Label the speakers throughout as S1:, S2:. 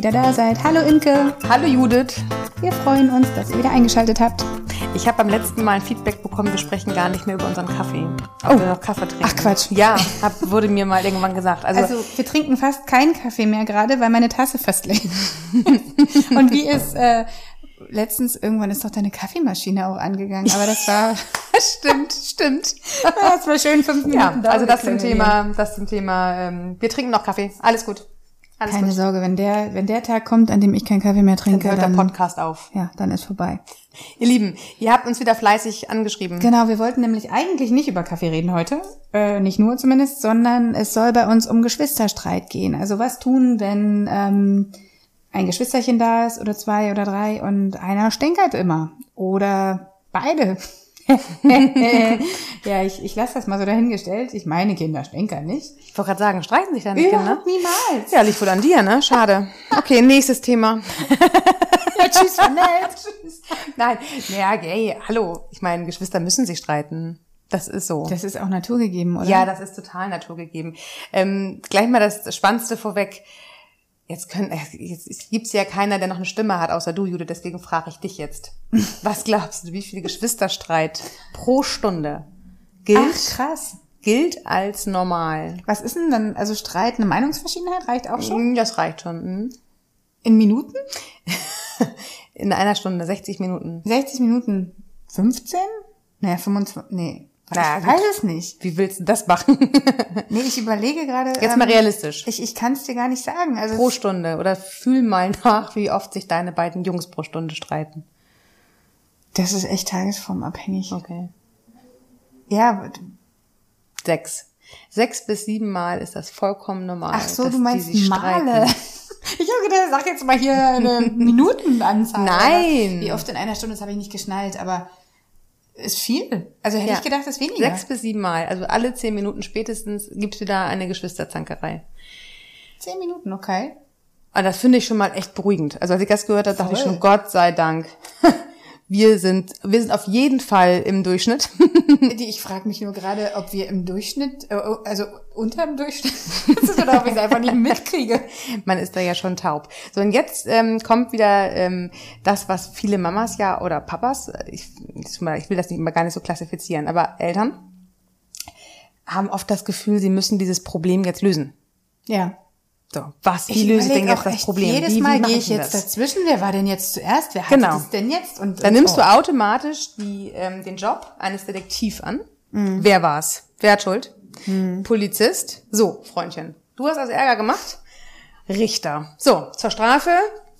S1: wieder da seid. Hallo Imke.
S2: Hallo Judith.
S1: Wir freuen uns, dass ihr wieder eingeschaltet habt.
S2: Ich habe beim letzten Mal ein Feedback bekommen, wir sprechen gar nicht mehr über unseren Kaffee.
S1: Ob
S2: oh.
S1: wir
S2: noch Kaffee trinken.
S1: Ach Quatsch.
S2: Ja, hab, wurde mir mal irgendwann gesagt.
S1: Also, also wir trinken fast keinen Kaffee mehr gerade, weil meine Tasse fast leer ist. Und wie ist äh, letztens irgendwann ist doch deine Kaffeemaschine auch angegangen, aber das war
S2: stimmt, stimmt.
S1: Das war schön fünf Minuten.
S2: Ja, also das zum Thema, das zum Thema. Ähm, wir trinken noch Kaffee. Alles gut. Alles
S1: Keine
S2: gut.
S1: Sorge, wenn der, wenn der Tag kommt, an dem ich keinen Kaffee mehr trinke,
S2: Dann hört
S1: dann,
S2: der Podcast auf.
S1: ja, dann ist vorbei.
S2: Ihr Lieben, ihr habt uns wieder fleißig angeschrieben.
S1: Genau, wir wollten nämlich eigentlich nicht über Kaffee reden heute, äh, nicht nur zumindest, sondern es soll bei uns um Geschwisterstreit gehen. Also was tun, wenn ähm, ein Geschwisterchen da ist oder zwei oder drei und einer stänkert immer oder beide. ja, ich, ich lasse das mal so dahingestellt. Ich meine Kinder stänkern nicht.
S2: Ich wollte gerade sagen, streiten sich deine Kinder?
S1: Überhaupt niemals.
S2: Ja, liegt wohl an dir, ne? Schade. Okay, nächstes Thema.
S1: Ja, tschüss, war nett.
S2: Tschüss. Nein, naja, hey, hallo. Ich meine, Geschwister müssen sich streiten. Das ist so.
S1: Das ist auch naturgegeben, oder?
S2: Ja, das ist total naturgegeben. Ähm, gleich mal das Spannendste vorweg. Jetzt, können, äh, jetzt gibt's ja keiner, der noch eine Stimme hat, außer du, Jude. Deswegen frage ich dich jetzt. Was glaubst du, wie viel Geschwisterstreit pro Stunde gilt,
S1: Ach, krass.
S2: gilt als normal?
S1: Was ist denn dann, also Streit, eine Meinungsverschiedenheit reicht auch schon?
S2: Mm, Das reicht schon. hm.
S1: In Minuten?
S2: In einer Stunde, 60 Minuten.
S1: 60 Minuten 15? Naja, 25, nee.
S2: Na,
S1: ich weiß es nicht.
S2: Wie willst du das machen?
S1: Nee, ich überlege gerade.
S2: Jetzt mal realistisch.
S1: Ich, ich kann es dir gar nicht sagen. Also
S2: Pro Stunde. Oder fühl mal nach, wie oft sich deine beiden Jungs pro Stunde streiten.
S1: das ist echt tagesformabhängig.
S2: Okay.
S1: Ja,
S2: Sechs. Sechs bis sieben Mal ist das vollkommen normal.
S1: ach so,
S2: dass
S1: du
S2: die
S1: meinst
S2: sich
S1: Male.
S2: streiten.
S1: Ich habe gedacht, sag jetzt mal hier eine Minutenanzahl.
S2: Nein.
S1: Wie oft in einer Stunde, das habe ich nicht geschnallt, aber ist viel. Also hätte
S2: Ja.
S1: ich gedacht, das ist weniger.
S2: Sechs bis sieben Mal. Also alle zehn Minuten spätestens gibt's wieder eine Geschwisterzankerei.
S1: Zehn Minuten, okay.
S2: Aber das finde ich schon mal echt beruhigend. Also als ich das gehört habe, dachte ich schon, Gott sei Dank. Wir sind, wir sind auf jeden Fall im Durchschnitt.
S1: Ich frage mich nur gerade, ob wir im Durchschnitt, äh, also unter dem Durchschnitt sind oder ob ich es einfach nicht mitkriege.
S2: Man ist da ja schon taub. So, und jetzt ähm, kommt wieder ähm, das, was viele Mamas ja oder Papas, äh, ich, ich will das nicht immer gar nicht so klassifizieren, aber Eltern haben oft das Gefühl, sie müssen dieses Problem jetzt lösen.
S1: Ja.
S2: So, was, wie
S1: Ich
S2: löse ich denn jetzt
S1: auch
S2: das Problem?
S1: Jedes
S2: wie, wie
S1: Mal
S2: mache
S1: gehe ich jetzt
S2: das?
S1: dazwischen. Wer war denn jetzt zuerst? Wer
S2: Genau.
S1: hat es denn jetzt? Und,
S2: Dann
S1: und,
S2: nimmst
S1: oh.
S2: du automatisch die, ähm, den Job eines Detektiv an.
S1: Mhm.
S2: Wer war's? Wer hat Schuld? Polizist. So, Freundchen. Du hast also Ärger gemacht. Richter. So, zur Strafe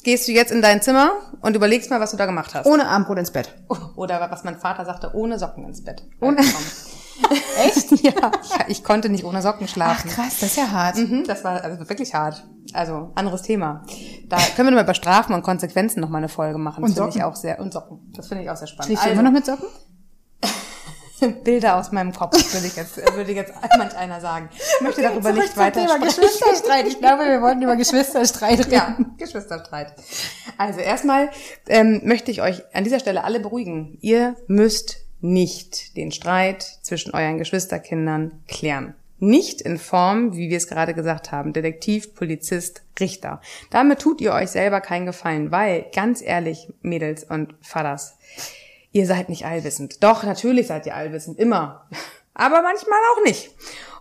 S2: gehst du jetzt in dein Zimmer und überlegst mal, was du da gemacht hast.
S1: ohne Armbrot ins Bett.
S2: Oder was mein Vater sagte, ohne Socken ins Bett.
S1: Ohne-
S2: Echt? ja, ich, konnte nicht ohne Socken
S1: Ach
S2: schlafen.
S1: krass, das ist ja hart.
S2: Mhm, das war also wirklich hart. Also anderes Thema. Da können wir nochmal über Strafen und Konsequenzen nochmal eine Folge machen. Das
S1: Und
S2: finde ich
S1: Socken.
S2: auch sehr und Socken. Das finde ich auch sehr spannend.
S1: Schläfst du immer noch mit Socken?
S2: Bilder aus meinem Kopf, würde ich jetzt, würde jetzt manch einer sagen. Ich möchte darüber nicht weiter
S1: Thema
S2: sprechen.
S1: Geschwisterstreit. Ich glaube, wir wollten über Geschwisterstreit reden.
S2: Ja, Geschwisterstreit. Also erstmal ähm, möchte ich euch an dieser Stelle alle beruhigen. Ihr müsst nicht den Streit zwischen euren Geschwisterkindern klären. Nicht in Form, wie wir es gerade gesagt haben, Detektiv, Polizist, Richter. Damit tut ihr euch selber keinen Gefallen, weil, ganz ehrlich, Mädels und Vaters, ihr seid nicht allwissend. Doch, natürlich seid ihr allwissend, immer. Aber manchmal auch nicht.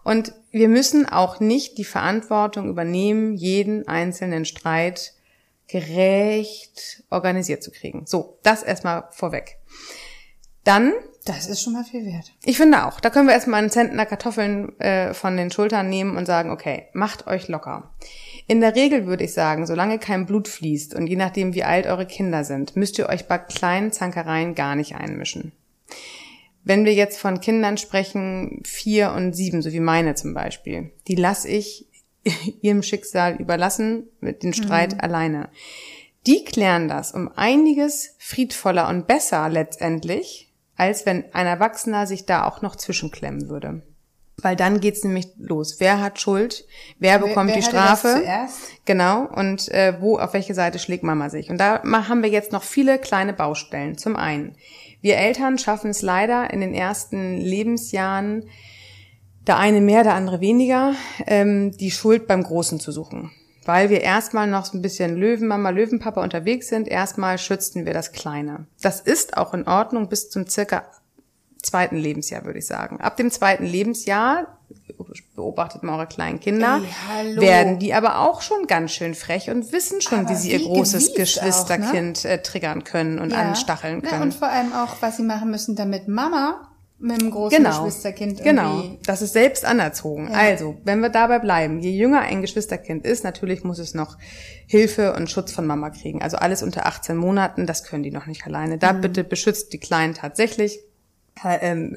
S2: Und wir müssen auch nicht die Verantwortung übernehmen, jeden einzelnen Streit gerecht organisiert zu kriegen. So, das erstmal vorweg. Dann,
S1: Das ist schon mal viel wert.
S2: ich finde auch, da können wir erstmal einen Zentner Kartoffeln äh, von den Schultern nehmen und sagen, okay, macht euch locker. In der Regel würde ich sagen, solange kein Blut fließt und je nachdem, wie alt eure Kinder sind, müsst ihr euch bei kleinen Zankereien gar nicht einmischen. Wenn wir jetzt von Kindern sprechen, vier und sieben, so wie meine zum Beispiel, die lasse ich ihrem Schicksal überlassen, mit dem Streit alleine. Die klären das um einiges friedvoller und besser letztendlich, als wenn ein Erwachsener sich da auch noch zwischenklemmen würde. Weil dann geht's nämlich los. Wer hat Schuld? Wer bekommt
S1: wer
S2: die
S1: hatte das
S2: Strafe? Genau. Und äh, wo, auf welche Seite schlägt Mama sich? Und da haben wir jetzt noch viele kleine Baustellen. Zum einen, wir Eltern schaffen es leider in den ersten Lebensjahren, der eine mehr, der andere weniger, ähm, die Schuld beim Großen zu suchen. Weil wir erstmal noch so ein bisschen Löwenmama, Löwenpapa unterwegs sind. Erstmal schützen wir das Kleine. Das ist auch in Ordnung bis zum circa zweiten Lebensjahr, würde ich sagen. Ab dem zweiten Lebensjahr beobachtet mal eure kleinen Kinder,
S1: Ey,
S2: werden die aber auch schon ganz schön frech und wissen schon,
S1: Aber
S2: wie sie ihr großes Geschwisterkind äh, triggern können und anstacheln
S1: Ja,
S2: können.
S1: und vor allem auch, was sie machen müssen, damit Mama mit dem großen
S2: Genau.
S1: Geschwisterkind
S2: Genau.
S1: irgendwie...
S2: Das ist selbst anerzogen.
S1: Ja.
S2: Also, wenn wir dabei bleiben, je jünger ein Geschwisterkind ist, natürlich muss es noch Hilfe und Schutz von Mama kriegen. Also alles unter 18 Monaten, das können die noch nicht alleine. Da
S1: Mhm.
S2: bitte beschützt die Kleinen tatsächlich. äh, Ähm,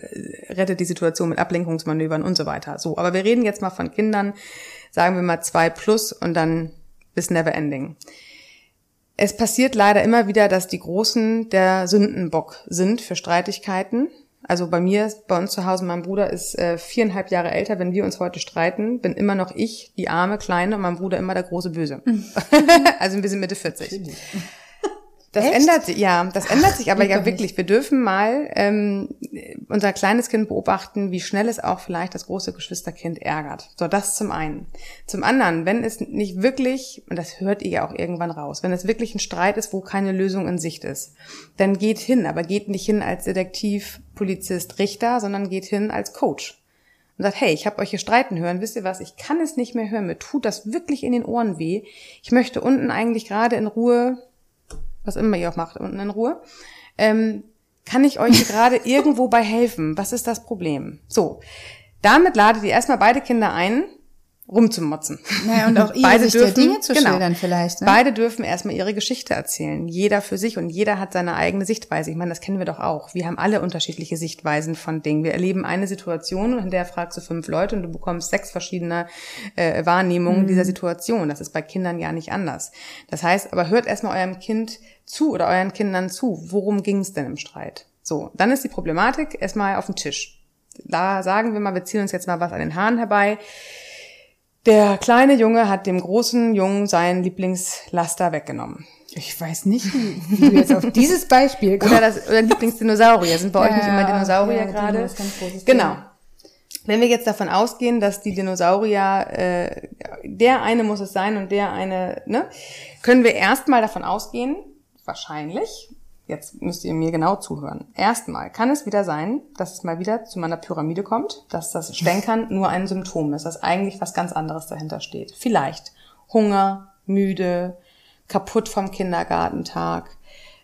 S2: rettet die Situation mit Ablenkungsmanövern und so weiter. So, aber wir reden jetzt mal von Kindern, sagen wir mal zwei plus und dann bis never ending. Es passiert leider immer wieder, dass die Großen der Sündenbock sind für Streitigkeiten. Also bei mir, bei uns zu Hause, mein Bruder ist äh, viereinhalb Jahre älter. Wenn wir uns heute streiten, bin immer noch ich, die arme Kleine, und mein Bruder immer der große Böse. also wir sind Mitte 40. Das
S1: Echt?
S2: ändert sich, ja, das ändert sich aber ja
S1: nicht.
S2: wirklich. Wir dürfen mal ähm, unser kleines Kind beobachten, wie schnell es auch vielleicht das große Geschwisterkind ärgert. So, das zum einen. Zum anderen, wenn es nicht wirklich, und das hört ihr ja auch irgendwann raus, wenn es wirklich ein Streit ist, wo keine Lösung in Sicht ist, dann geht hin, aber geht nicht hin als Detektiv, Polizist, Richter, sondern geht hin als Coach und sagt, hey, ich habe euch hier streiten hören, wisst ihr was, ich kann es nicht mehr hören, mir tut das wirklich in den Ohren weh. Ich möchte unten eigentlich gerade in Ruhe, was immer ihr auch macht, unten in Ruhe, ähm, kann ich euch gerade irgendwo bei helfen? Was ist das Problem? So, damit ladet ihr erstmal beide Kinder ein, rumzumotzen.
S1: Naja, und auch ihre
S2: Beide
S1: Sicht der
S2: dürfen-
S1: Dinge zu
S2: genau.
S1: schildern vielleicht. Ne?
S2: Beide dürfen erstmal ihre Geschichte erzählen. Jeder für sich und jeder hat seine eigene Sichtweise. Ich meine, das kennen wir doch auch. Wir haben alle unterschiedliche Sichtweisen von Dingen. Wir erleben eine Situation und in der fragst du fünf Leute und du bekommst sechs verschiedene äh, Wahrnehmungen dieser Situation. Das ist bei Kindern ja nicht anders. Das heißt, aber hört erstmal eurem Kind zu oder euren Kindern zu. Worum ging es denn im Streit? So, dann ist die Problematik erstmal auf dem Tisch. Da sagen wir mal, wir ziehen uns jetzt mal was an den Haaren herbei. Der kleine Junge hat dem großen Jungen seinen Lieblingslaster weggenommen.
S1: Ich weiß nicht, wie, wie du jetzt auf dieses Beispiel kommst.
S2: Oder das oder Lieblingsdinosaurier. Sind bei euch nicht immer Dinosaurier
S1: ja,
S2: gerade? Genau. Wenn wir jetzt davon ausgehen, dass die Dinosaurier, äh, der eine muss es sein und der eine, ne, können wir erstmal davon ausgehen, wahrscheinlich, jetzt müsst ihr mir genau zuhören. Erstmal kann es wieder sein, dass es mal wieder zu meiner Pyramide kommt, dass das Stänkern nur ein Symptom ist, dass eigentlich was ganz anderes dahinter steht. Vielleicht Hunger, müde, kaputt vom Kindergartentag,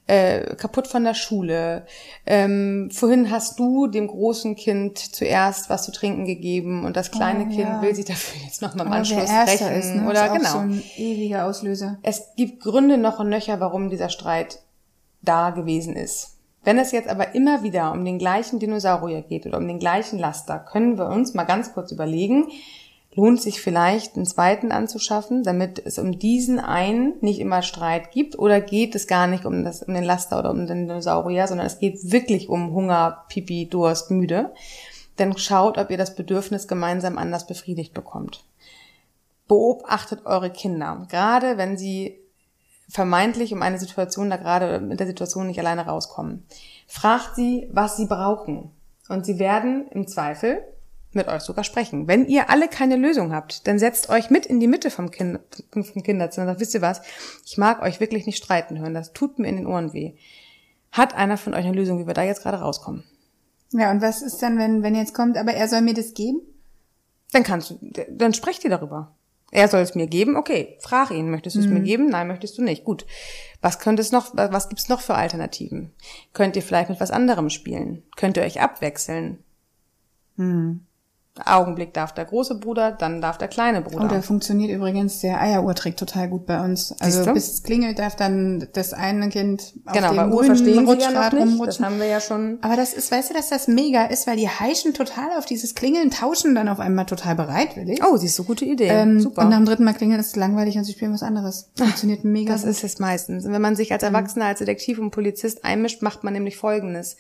S2: äh, kaputt von der Schule. Ähm, vorhin hast du dem großen Kind zuerst was zu trinken gegeben und das kleine
S1: Oh,
S2: Kind
S1: ja.
S2: will sich dafür jetzt nochmal im
S1: Aber
S2: Anschluss rächen.
S1: ist, ne?
S2: Oder
S1: ist
S2: genau.
S1: so ein ewiger Auslöser.
S2: Es gibt Gründe noch und nöcher, warum dieser Streit da gewesen ist. Wenn es jetzt aber immer wieder um den gleichen Dinosaurier geht oder um den gleichen Laster, können wir uns mal ganz kurz überlegen, lohnt sich vielleicht einen zweiten anzuschaffen, damit es um diesen einen nicht immer Streit gibt oder geht es gar nicht um, das, um den Laster oder um den Dinosaurier, sondern es geht wirklich um Hunger, Pipi, Durst, müde, dann schaut, ob ihr das Bedürfnis gemeinsam anders befriedigt bekommt. Beobachtet eure Kinder, gerade wenn sie vermeintlich um eine Situation da gerade mit der Situation nicht alleine rauskommen. Fragt sie, was sie brauchen. Und sie werden im Zweifel mit euch sogar sprechen. Wenn ihr alle keine Lösung habt, dann setzt euch mit in die Mitte vom, kind, vom Kinderzimmer und sagt, wisst ihr was, ich mag euch wirklich nicht streiten hören, das tut mir in den Ohren weh. Hat einer von euch eine Lösung, wie wir da jetzt gerade rauskommen?
S1: Ja, und was ist dann, wenn, wenn jetzt kommt, aber er soll mir das geben?
S2: Dann kannst du, dann sprecht ihr darüber. Er soll es mir geben, okay. Frag ihn, möchtest du es mir geben? Nein, möchtest du nicht. Gut. Was könnte es noch, was gibt's noch für Alternativen? Könnt ihr vielleicht mit was anderem spielen? Könnt ihr euch abwechseln? Augenblick darf der große Bruder, dann darf der kleine Bruder.
S1: Oh, da funktioniert übrigens der Eieruhrtrick total gut bei uns. Also
S2: Siehst du?
S1: bis es klingelt, darf dann das eine Kind auf
S2: genau,
S1: dem
S2: Uhr
S1: grünen
S2: verstehen sie ja
S1: Rutschrad
S2: nicht. Das
S1: rumrutschen.
S2: haben wir ja schon.
S1: Aber das ist, weißt du, dass das mega ist, weil die heischen total auf dieses Klingeln, tauschen dann auf einmal total bereitwillig.
S2: Oh, siehst du, gute Idee.
S1: Ähm,
S2: Super.
S1: Und dem dritten Mal klingeln ist es langweilig und sie spielen was anderes. Funktioniert mega.
S2: Das ist es meistens. Und wenn man sich als Erwachsener, als Detektiv und Polizist einmischt, macht man nämlich Folgendes.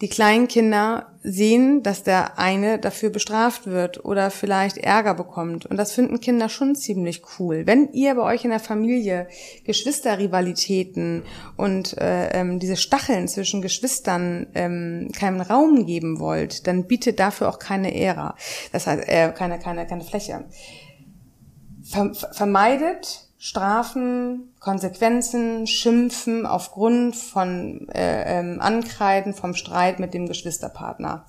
S2: Die kleinen Kinder sehen, dass der eine dafür bestraft wird oder vielleicht Ärger bekommt. Und das finden Kinder schon ziemlich cool. Wenn ihr bei euch in der Familie Geschwisterrivalitäten und äh, ähm, diese Stacheln zwischen Geschwistern ähm, keinen Raum geben wollt, dann bietet dafür auch keine Ära. Das heißt, äh, keine, keine, keine Fläche ver vermeidet Strafen, Konsequenzen, Schimpfen aufgrund von äh, ähm, Ankreiden vom Streit mit dem Geschwisterpartner.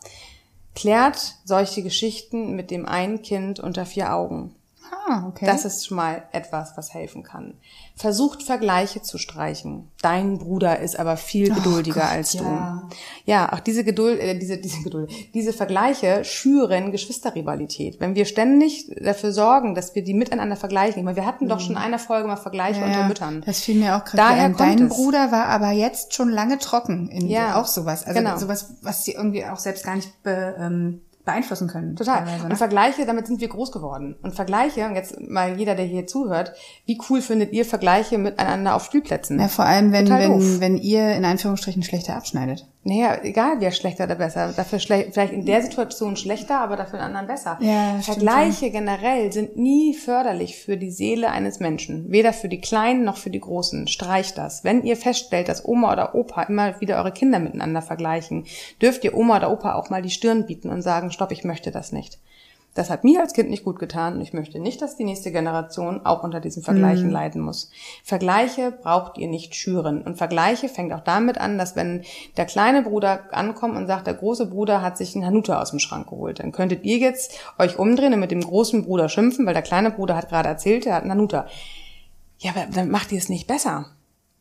S2: Klärt solche Geschichten mit dem einen Kind unter vier Augen.
S1: Ah, okay.
S2: Das ist schon mal etwas, was helfen kann. Versucht Vergleiche zu streichen. Dein Bruder ist aber viel geduldiger
S1: Gott,
S2: als
S1: ja.
S2: du. Ja, auch diese Geduld, äh, diese, diese Geduld, diese Vergleiche schüren Geschwisterrivalität. Wenn wir ständig dafür sorgen, dass wir die miteinander vergleichen. Ich meine, wir hatten doch schon in einer Folge mal Vergleiche
S1: ja,
S2: unter
S1: ja,
S2: Müttern.
S1: Das fiel mir auch gerade
S2: Daher
S1: ein. Dein
S2: es.
S1: Bruder war aber jetzt schon lange trocken. In,
S2: Ja,
S1: Auch sowas. Also
S2: genau.
S1: sowas, was sie irgendwie auch selbst gar nicht be, ähm, beeinflussen können.
S2: Total.
S1: teilweise,
S2: Und
S1: ne?
S2: Vergleiche, damit sind wir groß geworden. Und Vergleiche, und jetzt mal jeder, der hier zuhört, wie cool findet ihr Vergleiche miteinander auf Spielplätzen?
S1: Ja, vor allem, wenn,
S2: Total doof.
S1: wenn, wenn ihr in Anführungsstrichen schlechter abschneidet.
S2: Naja, egal wer schlechter oder besser. Dafür vielleicht in der Situation schlechter, aber dafür in anderen besser.
S1: Ja,
S2: Vergleiche generell sind nie förderlich für die Seele eines Menschen. Weder für die Kleinen noch für die Großen. Streicht das. Wenn ihr feststellt, dass Oma oder Opa immer wieder eure Kinder miteinander vergleichen, dürft ihr Oma oder Opa auch mal die Stirn bieten und sagen, stopp, ich möchte das nicht. Das hat mir als Kind nicht gut getan und ich möchte nicht, dass die nächste Generation auch unter diesen Vergleichen leiden muss. Vergleiche braucht ihr nicht schüren. Und Vergleiche fängt auch damit an, dass wenn der kleine Bruder ankommt und sagt, der große Bruder hat sich einen Hanuta aus dem Schrank geholt, dann könntet ihr jetzt euch umdrehen und mit dem großen Bruder schimpfen, weil der kleine Bruder hat gerade erzählt, er hat einen Hanuta. Ja, aber dann macht ihr es nicht besser.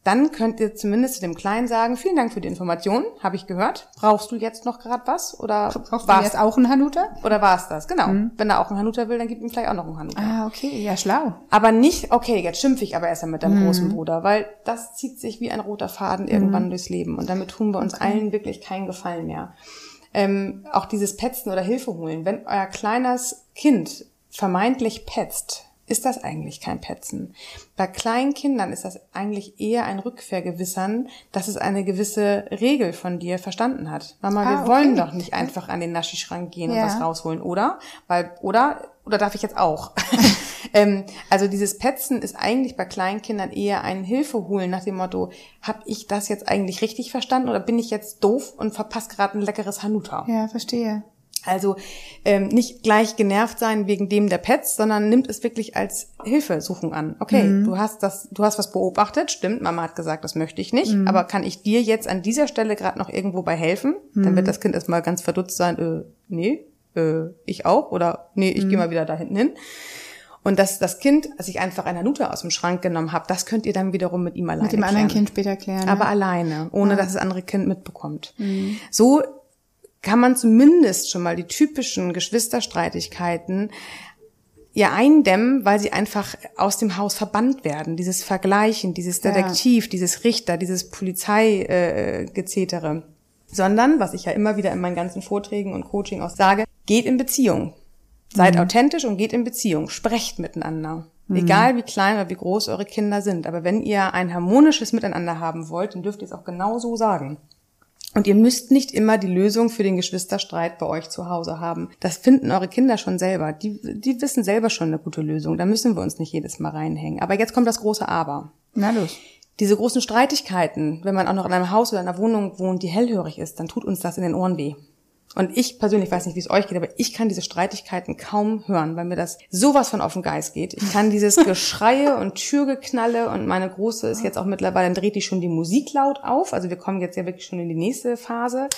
S2: Dann könnt ihr zumindest zu dem Kleinen sagen, vielen Dank für die Information, habe ich gehört. Brauchst du jetzt noch gerade was? Oder
S1: Brauchst du
S2: war's-
S1: jetzt auch einen Hanuta?
S2: oder war es das? Genau. Wenn er auch einen Hanuta will, dann gib ihm vielleicht auch noch einen Hanuta.
S1: Ah, okay, ja, schlau.
S2: Aber nicht, okay, jetzt schimpfe ich aber erst mit deinem großen Bruder, weil das zieht sich wie ein roter Faden irgendwann durchs Leben. Und damit tun wir uns allen wirklich keinen Gefallen mehr. Ähm, auch dieses Petzen oder Hilfe holen. Wenn euer kleines Kind vermeintlich petzt, ist das eigentlich kein Petzen. Bei kleinen Kindern ist das eigentlich eher ein Rückvergewissern, dass es eine gewisse Regel von dir verstanden hat. Mama,
S1: Ah,
S2: wir
S1: okay.
S2: wollen doch nicht einfach an den Naschischrank gehen
S1: Ja.
S2: und was rausholen, oder? Weil, oder, oder darf ich jetzt auch? ähm, also dieses Petzen ist eigentlich bei Kleinkindern eher ein Hilfeholen nach dem Motto, habe ich das jetzt eigentlich richtig verstanden oder bin ich jetzt doof und verpasse gerade ein leckeres Hanuta?
S1: Ja, verstehe.
S2: Also ähm, nicht gleich genervt sein wegen dem der Pets, sondern nimmt es wirklich als Hilfesuchung an. Okay, du hast das, du hast was beobachtet, stimmt, Mama hat gesagt, das möchte ich nicht, aber kann ich dir jetzt an dieser Stelle gerade noch irgendwo bei helfen? Dann wird das Kind erstmal ganz verdutzt sein, äh, nee, äh, ich auch oder nee, ich gehe mal wieder da hinten hin. Und dass das Kind sich einfach eine Nute aus dem Schrank genommen hat, das könnt ihr dann wiederum mit ihm alleine
S1: Mit dem anderen
S2: klären.
S1: Kind später klären.
S2: Aber alleine, ohne dass das andere Kind mitbekommt. So kann man zumindest schon mal die typischen Geschwisterstreitigkeiten ja eindämmen, weil sie einfach aus dem Haus verbannt werden. Dieses Vergleichen, dieses
S1: Ja.
S2: Detektiv, dieses Richter, dieses Polizeigezetere. Äh. Sondern, was ich ja immer wieder in meinen ganzen Vorträgen und Coaching auch sage, geht in Beziehung. Seid authentisch und geht in Beziehung. Sprecht miteinander. Egal wie klein oder wie groß eure Kinder sind. Aber wenn ihr ein harmonisches Miteinander haben wollt, dann dürft ihr es auch genau so sagen. Und ihr müsst nicht immer die Lösung für den Geschwisterstreit bei euch zu Hause haben. Das finden eure Kinder schon selber. Die, die wissen selber schon eine gute Lösung. Da müssen wir uns nicht jedes Mal reinhängen. Aber jetzt kommt das große Aber.
S1: Na los.
S2: Diese großen Streitigkeiten, wenn man auch noch in einem Haus oder in einer Wohnung wohnt, die hellhörig ist, dann tut uns das in den Ohren weh. Und ich persönlich weiß nicht, wie es euch geht, aber ich kann diese Streitigkeiten kaum hören, weil mir das sowas von auf den Geist geht. Ich kann dieses Geschreie und Türgeknalle und meine Große ist jetzt auch mittlerweile, dann dreht die schon die Musik laut auf. Also wir kommen jetzt ja wirklich schon in die nächste Phase.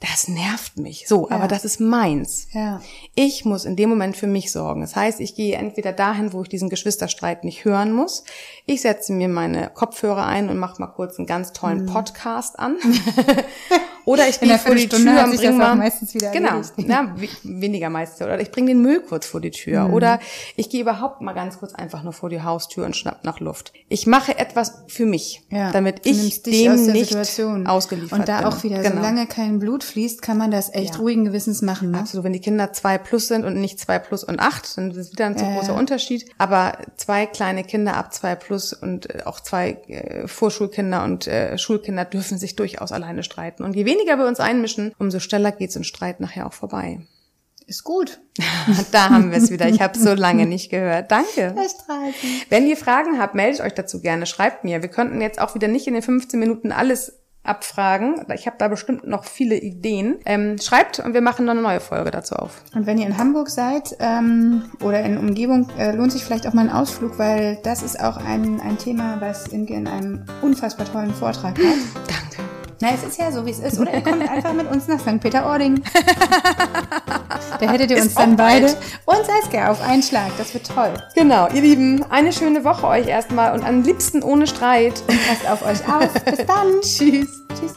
S2: Das nervt mich. So,
S1: Ja.
S2: aber das ist meins.
S1: Ja.
S2: Ich muss in dem Moment für mich sorgen. Das heißt, ich gehe entweder dahin, wo ich diesen Geschwisterstreit nicht hören muss. Ich setze mir meine Kopfhörer ein und mache mal kurz einen ganz tollen Podcast an. Oder ich gehe vor die Tür und
S1: sich
S2: bring
S1: das auch
S2: mal
S1: meistens wieder
S2: genau,
S1: erledigt.
S2: na, we- weniger meistens. Oder ich bringe den Müll kurz vor die Tür.
S1: Mhm.
S2: Oder ich gehe überhaupt mal ganz kurz einfach nur vor die Haustür und schnapp nach Luft. Ich mache etwas für mich,
S1: Ja,
S2: damit ich dem
S1: aus
S2: nicht
S1: Situation.
S2: ausgeliefert
S1: Und da
S2: bin.
S1: auch wieder,
S2: Genau.
S1: solange kein Blut fließt, kann man das echt
S2: Ja.
S1: ruhigen Gewissens machen. Ne?
S2: Absolut, wenn die Kinder zwei plus sind und nicht zwei plus und acht, dann ist es wieder ein zu
S1: Ja,
S2: großer. Unterschied. Aber zwei kleine Kinder ab zwei plus und äh, auch zwei äh, Vorschulkinder und äh, Schulkinder dürfen sich durchaus alleine streiten. Und je weniger wir uns einmischen, umso schneller geht's im Streit nachher auch vorbei.
S1: Ist gut.
S2: da haben wir es wieder. Ich habe so lange nicht gehört. Danke. Wenn ihr Fragen habt, meldet euch dazu gerne. Schreibt mir. Wir könnten jetzt auch wieder nicht in den 15 Minuten alles abfragen. Ich habe da bestimmt noch viele Ideen. Ähm, schreibt und wir machen noch eine neue Folge dazu auf.
S1: Und wenn ihr in Hamburg seid ähm, oder in Umgebung, äh, lohnt sich vielleicht auch mal ein Ausflug, weil das ist auch ein, ein Thema, was Imke in einem unfassbar tollen Vortrag hat. Na, es ist ja so, wie es ist. Oder ihr kommt einfach mit uns nach St. Peter-Ording. da hättet ihr uns
S2: Ist
S1: dann
S2: auch
S1: beide
S2: weit.
S1: und Saskia auf einen Schlag. Das wird toll.
S2: Genau, ihr Lieben, eine schöne Woche euch erstmal und am liebsten ohne Streit.
S1: Passt auf euch auf. Bis dann.
S2: Tschüss.
S1: Tschüss.